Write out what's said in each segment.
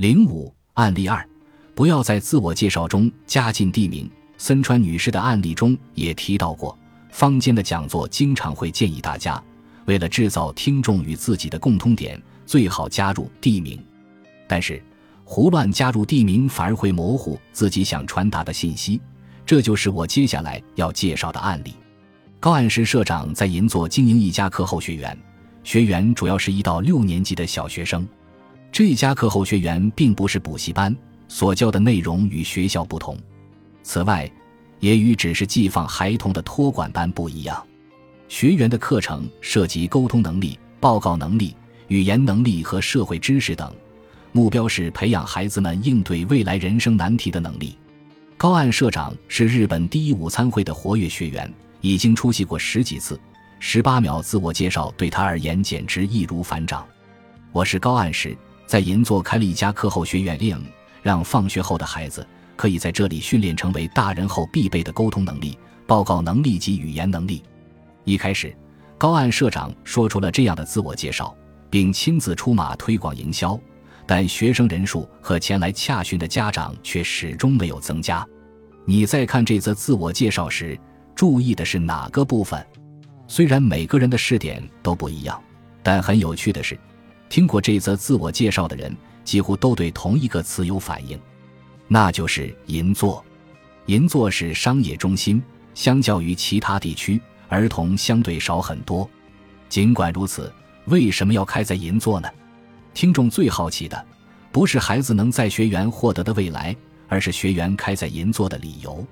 零五案例二，不要在自我介绍中加进地名。森川女士的案例中也提到过，坊间的讲座经常会建议大家，为了制造听众与自己的共通点，最好加入地名。但是，胡乱加入地名反而会模糊自己想传达的信息。这就是我接下来要介绍的案例。高岸石社长在银座经营一家课后学员，学员主要是一到六年级的小学生。这家课后学员并不是补习班，所教的内容与学校不同。此外，也与只是寄放孩童的托管班不一样。学员的课程涉及沟通能力、报告能力、语言能力和社会知识等，目标是培养孩子们应对未来人生难题的能力。高岸社长是日本第一午餐会的活跃学员。已经出席过十几次，十八秒自我介绍对他而言简直易如反掌。我是高岸石，在银座开了一家课后学院 M，让放学后的孩子可以在这里训练成为大人后必备的沟通能力、报告能力及语言能力。一开始，高岸社长说出了这样的自我介绍，并亲自出马推广营销，但学生人数和前来洽询的家长却始终没有增加。你在看这则自我介绍时。注意的是哪个部分？虽然每个人的试点都不一样，但很有趣的是，听过这则自我介绍的人几乎都对同一个词有反应，那就是银座。银座是商业中心，相较于其他地区，儿童相对少很多。尽管如此，为什么要开在银座呢？听众最好奇的，不是孩子能在学员获得的未来，而是学员开在银座的理由。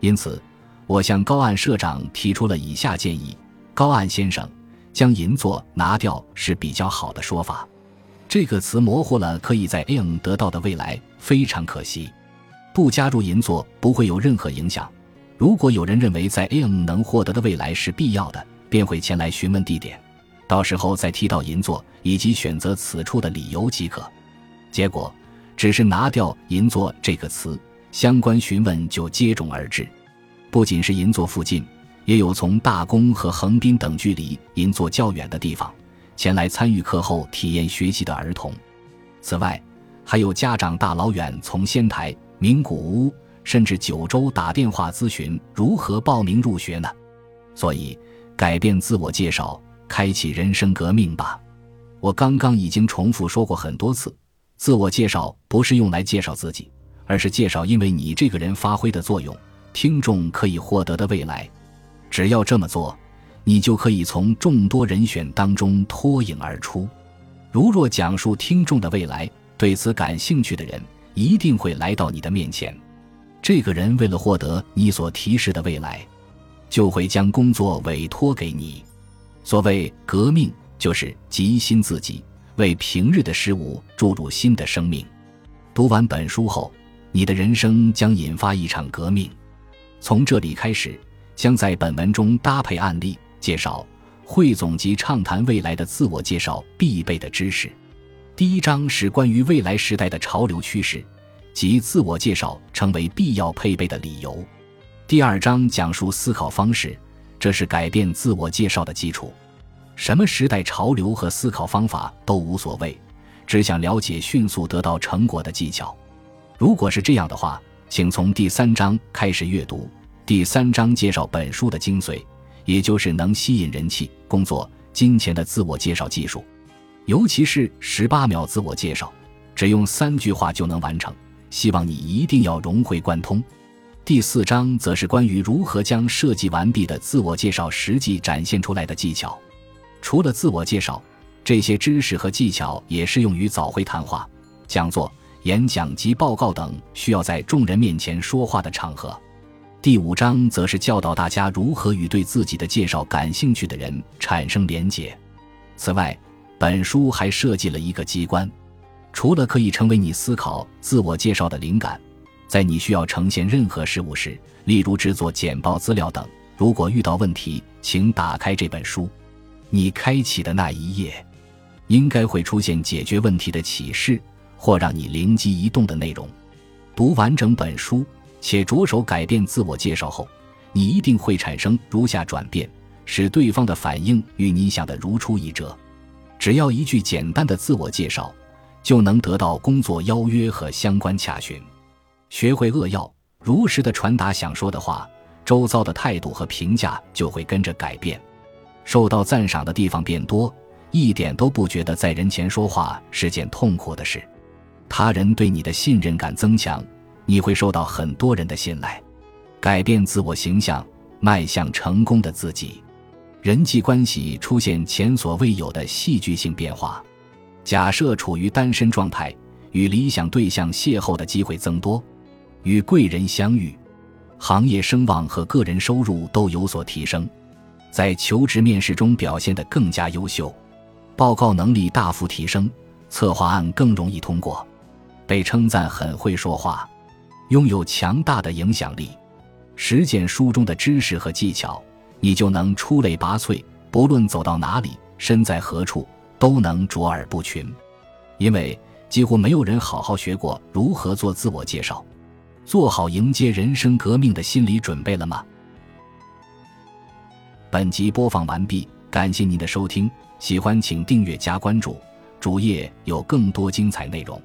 因此。我向高岸社长提出了以下建议：高岸先生，将银座拿掉是比较好的说法。这个词模糊了可以在 AM 得到的未来，非常可惜。不加入银座不会有任何影响。如果有人认为在 AM 能获得的未来是必要的，便会前来询问地点，到时候再提到银座以及选择此处的理由即可。结果只是拿掉银座这个词，相关询问就接踵而至。不仅是银座附近，也有从大宫和横滨等距离银座较远的地方前来参与课后体验学习的儿童。此外，还有家长大老远从仙台、名古屋甚至九州打电话咨询如何报名入学呢。所以，改变自我介绍，开启人生革命吧！我刚刚已经重复说过很多次，自我介绍不是用来介绍自己，而是介绍因为你这个人发挥的作用。听众可以获得的未来，只要这么做，你就可以从众多人选当中脱颖而出。如若讲述听众的未来，对此感兴趣的人一定会来到你的面前。这个人为了获得你所提示的未来，就会将工作委托给你。所谓革命，就是极新自己，为平日的事物注入新的生命。读完本书后，你的人生将引发一场革命。从这里开始，将在本文中搭配案例介绍，汇总及畅谈未来的自我介绍必备的知识。第一章是关于未来时代的潮流趋势及自我介绍成为必要配备的理由。第二章讲述思考方式，这是改变自我介绍的基础。什么时代潮流和思考方法都无所谓，只想了解迅速得到成果的技巧。如果是这样的话。请从第三章开始阅读。第三章介绍本书的精髓，也就是能吸引人气、工作、金钱的自我介绍技术，尤其是十八秒自我介绍，只用三句话就能完成。希望你一定要融会贯通。第四章则是关于如何将设计完毕的自我介绍实际展现出来的技巧。除了自我介绍，这些知识和技巧也适用于早会谈话、讲座。演讲及报告等需要在众人面前说话的场合。第五章则是教导大家如何与对自己的介绍感兴趣的人产生连结。此外，本书还设计了一个机关，除了可以成为你思考自我介绍的灵感，在你需要呈现任何事物时，例如制作简报资料等，如果遇到问题，请打开这本书。你开启的那一页，应该会出现解决问题的启示。或让你灵机一动的内容。读完整本书且着手改变自我介绍后，你一定会产生如下转变，使对方的反应与你想的如出一辙。只要一句简单的自我介绍，就能得到工作邀约和相关洽询。学会扼要、如实的传达想说的话，周遭的态度和评价就会跟着改变。受到赞赏的地方变多，一点都不觉得在人前说话是件痛苦的事。他人对你的信任感增强，你会受到很多人的信赖，改变自我形象，迈向成功的自己。人际关系出现前所未有的戏剧性变化。假设处于单身状态，与理想对象邂逅的机会增多，与贵人相遇，行业声望和个人收入都有所提升。在求职面试中表现得更加优秀，报告能力大幅提升，策划案更容易通过，被称赞很会说话，拥有强大的影响力。实践书中的知识和技巧，你就能出类拔萃，不论走到哪里，身在何处，都能卓尔不群。因为几乎没有人好好学过如何做自我介绍，做好迎接人生革命的心理准备了吗？本集播放完毕，感谢您的收听，喜欢请订阅加关注，主页有更多精彩内容。